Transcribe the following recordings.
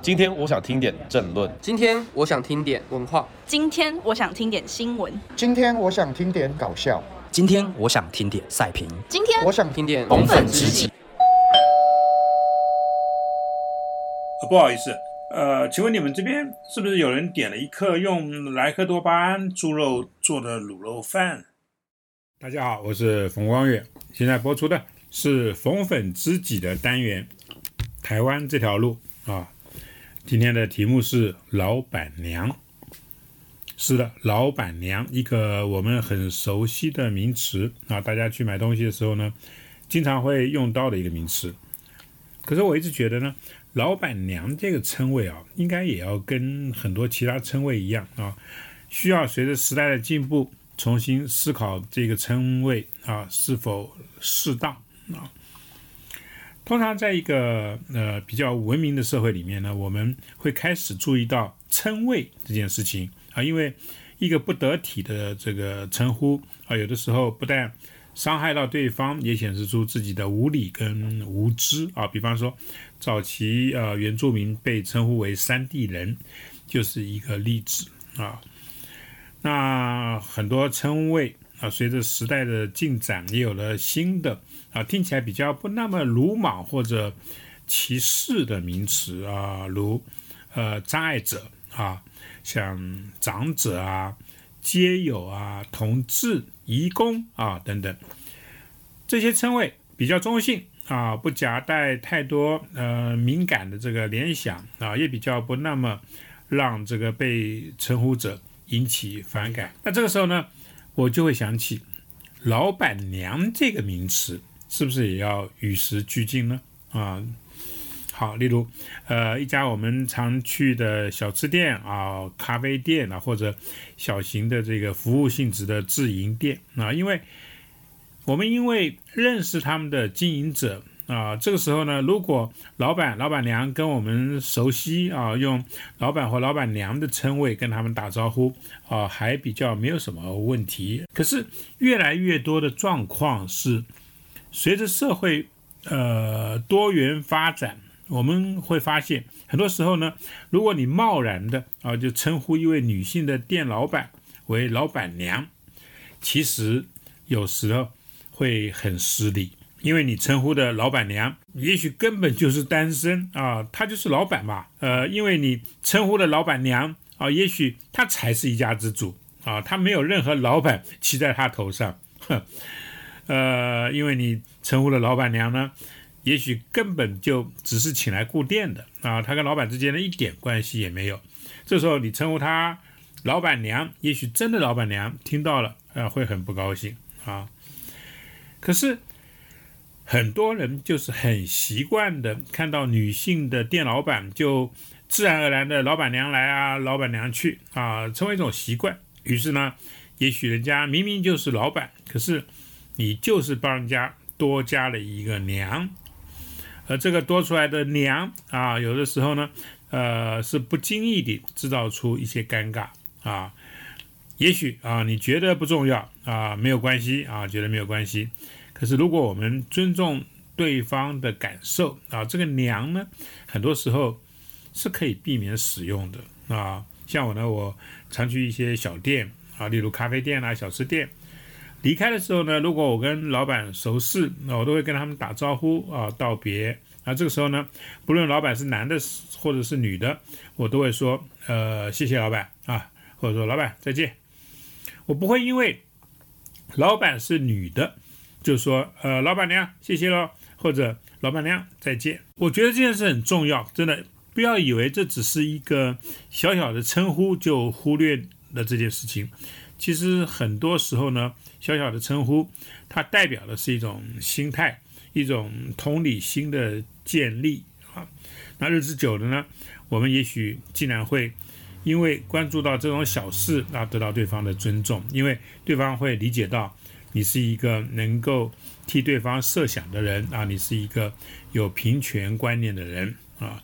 今天我想听点政论。今天我想听点文化。今天我想听点新闻。今天我想听点搞笑。今天我想听点赛评。今天我想听点红粉知己。不好意思，呃，请问你们这边是不是有人点了一客用莱克多巴胺猪肉做的卤肉饭？大家好，我是冯光远，现在播出的是红粉知己的单元《台湾这条路》啊。今天的题目是老板娘。是的，老板娘，一个我们很熟悉的名词啊，大家去买东西的时候呢，经常会用到的一个名词。可是我一直觉得呢，老板娘这个称谓啊，应该也要跟很多其他称谓一样啊，需要随着时代的进步，重新思考这个称谓啊是否适当啊。通常在一个呃比较文明的社会里面呢，我们会开始注意到称谓这件事情啊，因为一个不得体的这个称呼啊，有的时候不但伤害到对方，也显示出自己的无理跟无知啊。比方说，早期呃原住民被称呼为山地人，就是一个例子啊。那很多称谓啊，随着时代的进展，也有了新的。啊，听起来比较不那么鲁莽或者歧视的名词啊，如呃障碍者啊，像长者啊、街友啊、同志、移工啊等等，这些称谓比较中性啊，不夹带太多呃敏感的这个联想啊，也比较不那么让这个被称呼者引起反感。那这个时候呢，我就会想起“老板娘”这个名词。是不是也要与时俱进呢？啊，好，例如，呃，一家我们常去的小吃店啊、咖啡店啊，或者小型的这个服务性质的自营店啊，因为我们因为认识他们的经营者啊，这个时候呢，如果老板、老板娘跟我们熟悉啊，用老板或老板娘的称谓跟他们打招呼啊，还比较没有什么问题。可是越来越多的状况是。随着社会呃多元发展，我们会发现，很多时候呢，如果你贸然的啊就称呼一位女性的店老板为老板娘，其实有时候会很失礼，因为你称呼的老板娘也许根本就是单身啊，她就是老板嘛，呃，因为你称呼的老板娘啊，也许她才是一家之主啊，她没有任何老板骑在她头上，哼。呃，因为你称呼的老板娘呢，也许根本就只是请来顾店的啊，她跟老板之间的一点关系也没有。这时候你称呼她老板娘，也许真的老板娘听到了，呃，会很不高兴啊。可是很多人就是很习惯的看到女性的店老板，就自然而然的老板娘来啊，老板娘去啊，成为一种习惯。于是呢，也许人家明明就是老板，可是。你就是帮人家多加了一个娘，而这个多出来的娘啊，有的时候呢，呃，是不经意地制造出一些尴尬啊。也许啊，你觉得不重要啊，没有关系啊，觉得没有关系。可是如果我们尊重对方的感受啊，这个娘呢，很多时候是可以避免使用的啊。像我呢，我常去一些小店啊，例如咖啡店啊、小吃店。离开的时候呢，如果我跟老板熟识，那我都会跟他们打招呼啊，道别。那这个时候呢，不论老板是男的或者是女的，我都会说，呃，谢谢老板啊，或者说老板再见。我不会因为老板是女的，就说，呃，老板娘谢谢喽，或者老板娘再见。我觉得这件事很重要，真的不要以为这只是一个小小的称呼就忽略了这件事情。其实很多时候呢，小小的称呼，它代表的是一种心态，一种同理心的建立啊。那日子久了呢，我们也许竟然会因为关注到这种小事啊，得到对方的尊重，因为对方会理解到你是一个能够替对方设想的人啊，你是一个有平权观念的人啊。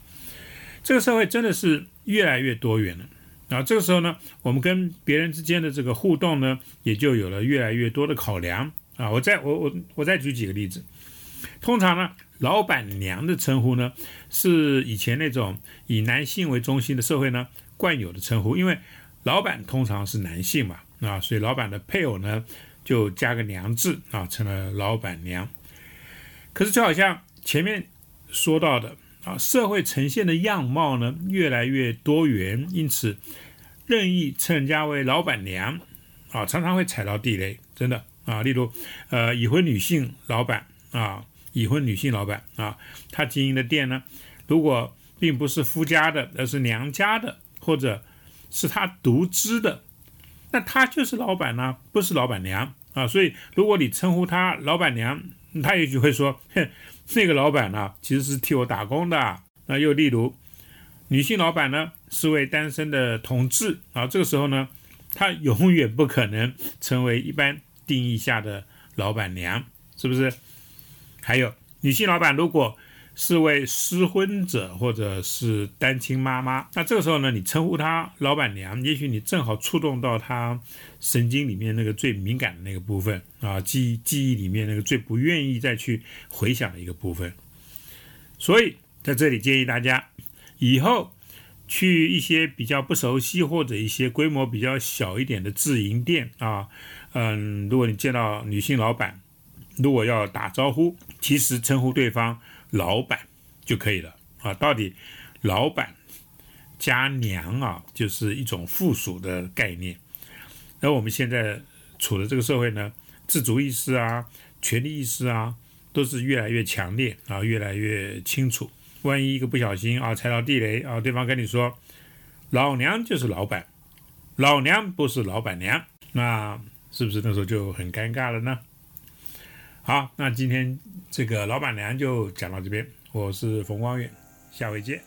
这个社会真的是越来越多元了。啊，这个时候呢，我们跟别人之间的这个互动呢，也就有了越来越多的考量啊。我再我我我再举几个例子，通常呢，老板娘的称呼呢，是以前那种以男性为中心的社会呢惯有的称呼，因为老板通常是男性嘛，啊，所以老板的配偶呢就加个娘字啊，成了老板娘。可是就好像前面说到的啊，社会呈现的样貌呢越来越多元，因此任意称人家为老板娘啊，常常会踩到地雷，真的啊。例如，呃，已婚女性老板啊，已婚女性老板啊，她经营的店呢，如果并不是夫家的，而是娘家的，或者是他独资的，那他就是老板呢，不是老板娘啊。所以，如果你称呼他老板娘，他也许会说，哼，那个老板呢，其实是替我打工的。那又例如，女性老板呢，是位单身的同志啊，这个时候呢，她永远不可能成为一般定义下的老板娘，是不是？还有，女性老板如果是位失婚者或者是单亲妈妈，那这个时候呢，你称呼她老板娘，也许你正好触动到她神经里面那个最敏感的那个部分啊，记记忆里面那个最不愿意再去回想的一个部分。所以在这里建议大家，以后去一些比较不熟悉或者一些规模比较小一点的自营店啊，嗯，如果你见到女性老板，如果要打招呼，其实称呼对方。老板就可以了啊！到底老板加娘啊，就是一种附属的概念。那我们现在处的这个社会呢，自主意识啊、权利意识啊，都是越来越强烈啊，越来越清楚。万一一个不小心啊，踩到地雷啊，对方跟你说老娘就是老板，老娘不是老板娘，那是不是那时候就很尴尬了呢？好，那今天这个老板娘就讲到这边，我是冯光远，下回见。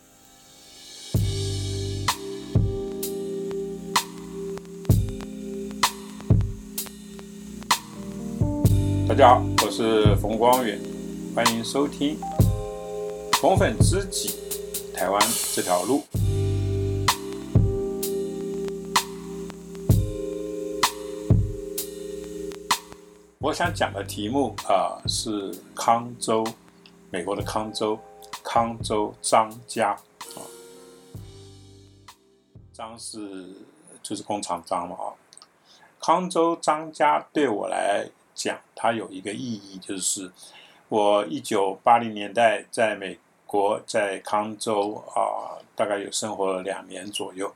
大家好，我是冯光远，欢迎收听《红粉知己台湾这条路》。我想讲的题目啊是康州，美国的康州，康州张家啊，张是就是工厂张嘛啊，康州张家对我来讲，它有一个意义，就是我一九八零年代在美国在康州啊，大概有生活了两年左右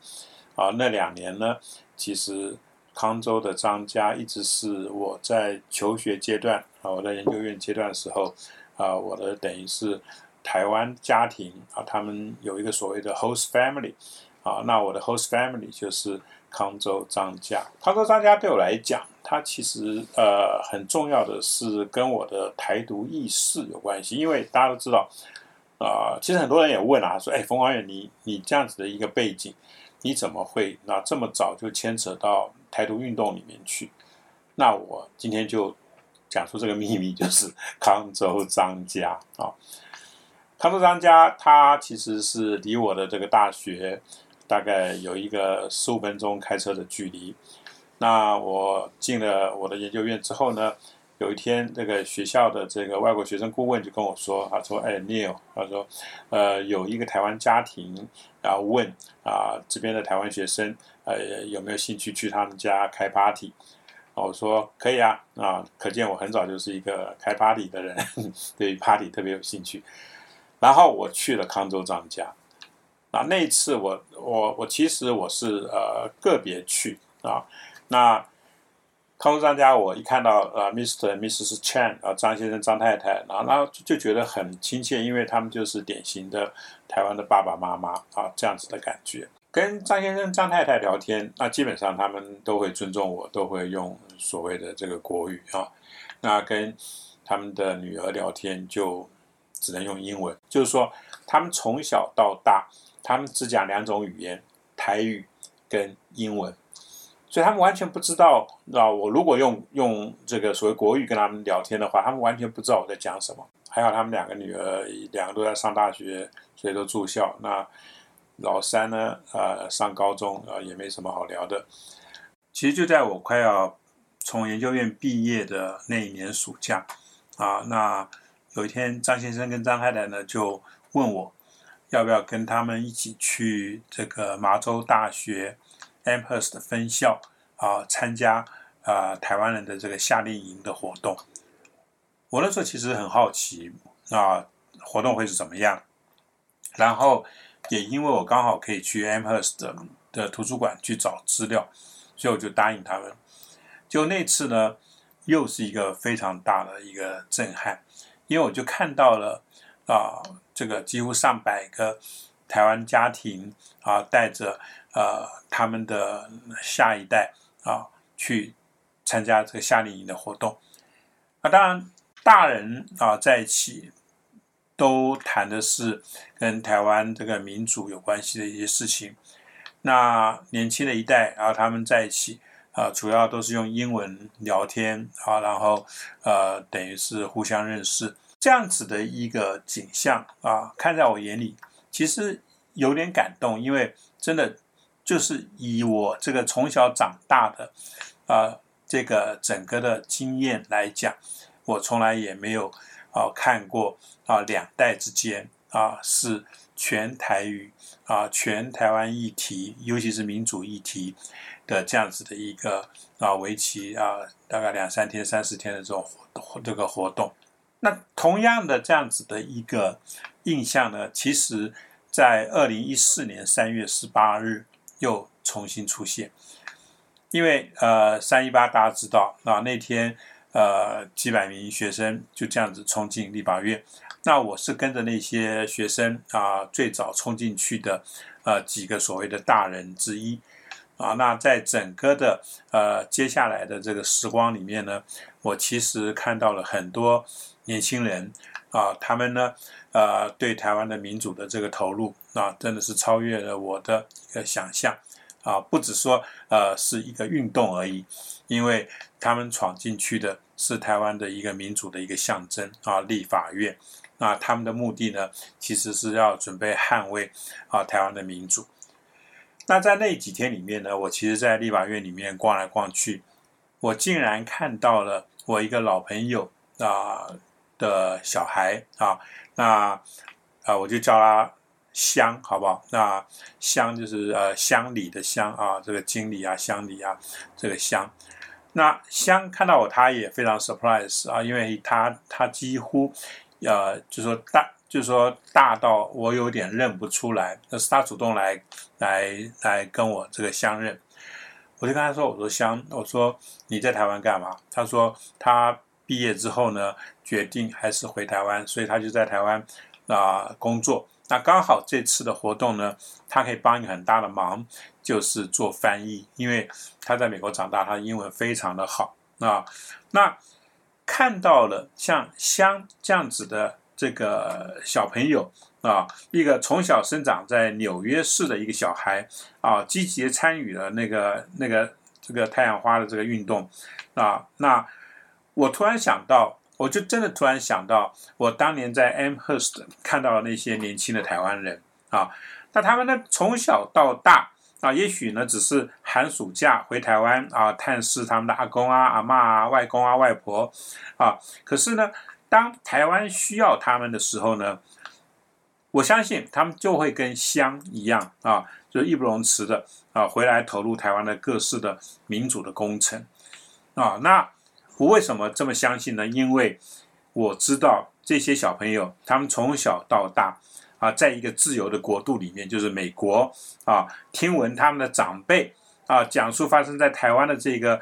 啊，那两年呢，其实。康州的张家一直是我在求学阶段啊，我在研究院阶段的时候啊，我的等于是台湾家庭啊，他们有一个所谓的 host family 啊，那我的 host family 就是康州张家。康州张家对我来讲，它其实呃很重要的是跟我的台独意识有关系，因为大家都知道啊，其实很多人也问啊，说哎，冯光远，你你这样子的一个背景，你怎么会那这么早就牵扯到？台独运动里面去，那我今天就讲出这个秘密，就是康州张家啊。康州张家，他其实是离我的这个大学大概有一个十五分钟开车的距离。那我进了我的研究院之后呢，有一天这个学校的这个外国学生顾问就跟我说，他说：“哎，Neil，他说，呃，有一个台湾家庭，然后问啊，这边的台湾学生。”呃，有没有兴趣去他们家开 party？我说可以啊，啊，可见我很早就是一个开 party 的人，对 party 特别有兴趣。然后我去了康州张家，啊，那一次我我我其实我是呃个别去啊，那康州张家我一看到呃 Mr. Mrs. Chan 啊张先生张太太，然后然后就觉得很亲切，因为他们就是典型的台湾的爸爸妈妈啊这样子的感觉。跟张先生、张太太聊天，那基本上他们都会尊重我，都会用所谓的这个国语啊。那跟他们的女儿聊天就只能用英文，就是说他们从小到大，他们只讲两种语言，台语跟英文，所以他们完全不知道。那我如果用用这个所谓国语跟他们聊天的话，他们完全不知道我在讲什么。还好他们两个女儿，两个都在上大学，所以都住校。那老三呢？呃，上高中啊，也没什么好聊的。其实就在我快要从研究院毕业的那一年暑假啊，那有一天张先生跟张太太呢就问我，要不要跟他们一起去这个麻州大学 Amherst 分校啊参加啊台湾人的这个夏令营的活动。我那时候其实很好奇啊，活动会是怎么样？然后也因为我刚好可以去 Amherst 的的图书馆去找资料，所以我就答应他们。就那次呢，又是一个非常大的一个震撼，因为我就看到了啊，这个几乎上百个台湾家庭啊，带着呃他们的下一代啊去参加这个夏令营的活动。那当然，大人啊在一起。都谈的是跟台湾这个民主有关系的一些事情。那年轻的一代，然后他们在一起啊，主要都是用英文聊天啊，然后呃，等于是互相认识这样子的一个景象啊，看在我眼里，其实有点感动，因为真的就是以我这个从小长大的啊这个整个的经验来讲，我从来也没有。啊，看过啊，两代之间啊是全台语啊，全台湾议题，尤其是民主议题的这样子的一个啊，为期啊大概两三天、三四天的这种活动这个活动。那同样的这样子的一个印象呢，其实在二零一四年三月十八日又重新出现，因为呃三一八大家知道啊那天。呃，几百名学生就这样子冲进立法院。那我是跟着那些学生啊，最早冲进去的呃几个所谓的大人之一啊。那在整个的呃接下来的这个时光里面呢，我其实看到了很多年轻人啊，他们呢呃对台湾的民主的这个投入啊，真的是超越了我的一个想象啊，不只说呃是一个运动而已。因为他们闯进去的是台湾的一个民主的一个象征啊，立法院。那他们的目的呢，其实是要准备捍卫啊台湾的民主。那在那几天里面呢，我其实，在立法院里面逛来逛去，我竟然看到了我一个老朋友啊的小孩啊，那啊我就叫他乡，好不好？那乡就是呃乡里的乡啊，这个经理啊，乡里啊，这个乡。那香看到我，他也非常 surprise 啊，因为他他几乎，呃，就说大，就说大到我有点认不出来，那是他主动来来来跟我这个相认，我就跟他说，我说香，我说你在台湾干嘛？他说他毕业之后呢，决定还是回台湾，所以他就在台湾啊工作。那刚好这次的活动呢，他可以帮你很大的忙，就是做翻译，因为他在美国长大，他的英文非常的好啊。那看到了像香这样子的这个小朋友啊，一个从小生长在纽约市的一个小孩啊，积极参与了那个那个这个太阳花的这个运动啊，那我突然想到。我就真的突然想到，我当年在 Amherst 看到的那些年轻的台湾人啊，那他们呢从小到大啊，也许呢只是寒暑假回台湾啊探视他们的阿公啊、阿妈啊、外公啊、外婆啊，可是呢，当台湾需要他们的时候呢，我相信他们就会跟香一样啊，就义不容辞的啊回来投入台湾的各式的民主的工程啊，那。我为什么这么相信呢？因为我知道这些小朋友，他们从小到大啊，在一个自由的国度里面，就是美国啊，听闻他们的长辈啊讲述发生在台湾的这个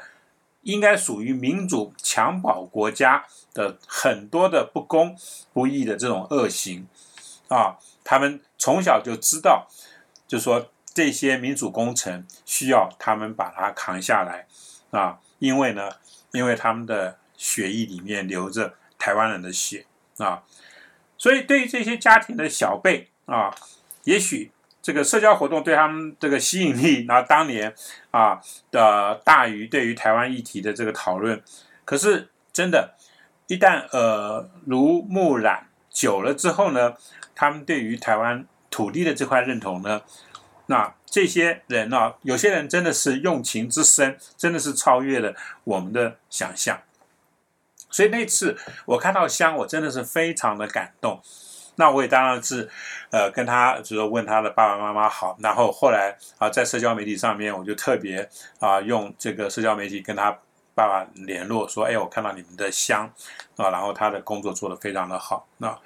应该属于民主襁褓国家的很多的不公不义的这种恶行啊，他们从小就知道，就说这些民主工程需要他们把它扛下来啊，因为呢。因为他们的血液里面流着台湾人的血啊，所以对于这些家庭的小辈啊，也许这个社交活动对他们这个吸引力，那当年啊的大于对于台湾议题的这个讨论。可是真的，一旦耳濡目染久了之后呢，他们对于台湾土地的这块认同呢，那。这些人啊，有些人真的是用情之深，真的是超越了我们的想象。所以那次我看到香，我真的是非常的感动。那我也当然是，呃，跟他就是问他的爸爸妈妈好。然后后来啊，在社交媒体上面，我就特别啊用这个社交媒体跟他爸爸联络，说，哎，我看到你们的香啊，然后他的工作做得非常的好。那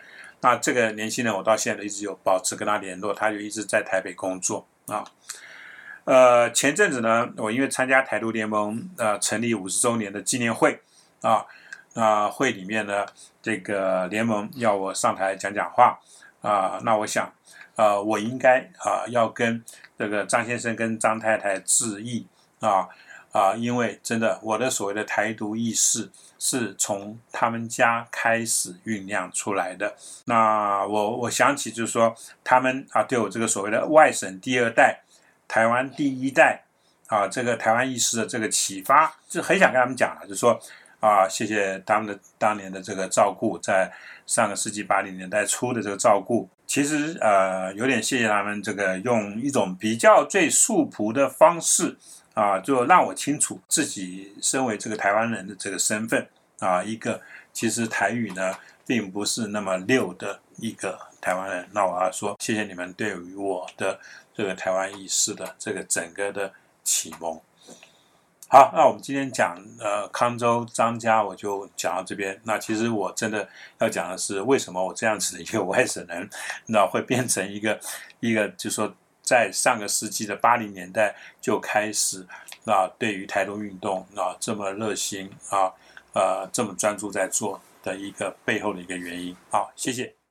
那这个年轻人，我到现在一直有保持跟他联络，他就一直在台北工作啊。呃，前阵子呢，我因为参加台独联盟呃成立五十周年的纪念会啊。那会里面呢，这个联盟要我上台讲讲话啊，那我想，啊，我应该啊要跟这个张先生跟张太太致意啊啊，因为真的我的所谓的台独意识是从他们家开始酝酿出来的。那我我想起就是说，他们啊对我这个所谓的外省第二代、台湾第一代啊这个台湾意识的这个启发，就很想跟他们讲了，就是说。啊，谢谢他们的当年的这个照顾，在上个世纪八零年代初的这个照顾，其实呃有点谢谢他们这个用一种比较最素朴的方式啊，就让我清楚自己身为这个台湾人的这个身份啊，一个其实台语呢并不是那么溜的一个台湾人。那我要说，谢谢你们对于我的这个台湾意识的这个整个的启蒙。好，那我们今天讲呃康州张家，我就讲到这边。那其实我真的要讲的是，为什么我这样子的一个外省人，那会变成一个一个，就说在上个世纪的八零年代就开始，啊对于台独运动啊这么热心啊，呃这么专注在做的一个背后的一个原因。好，谢谢。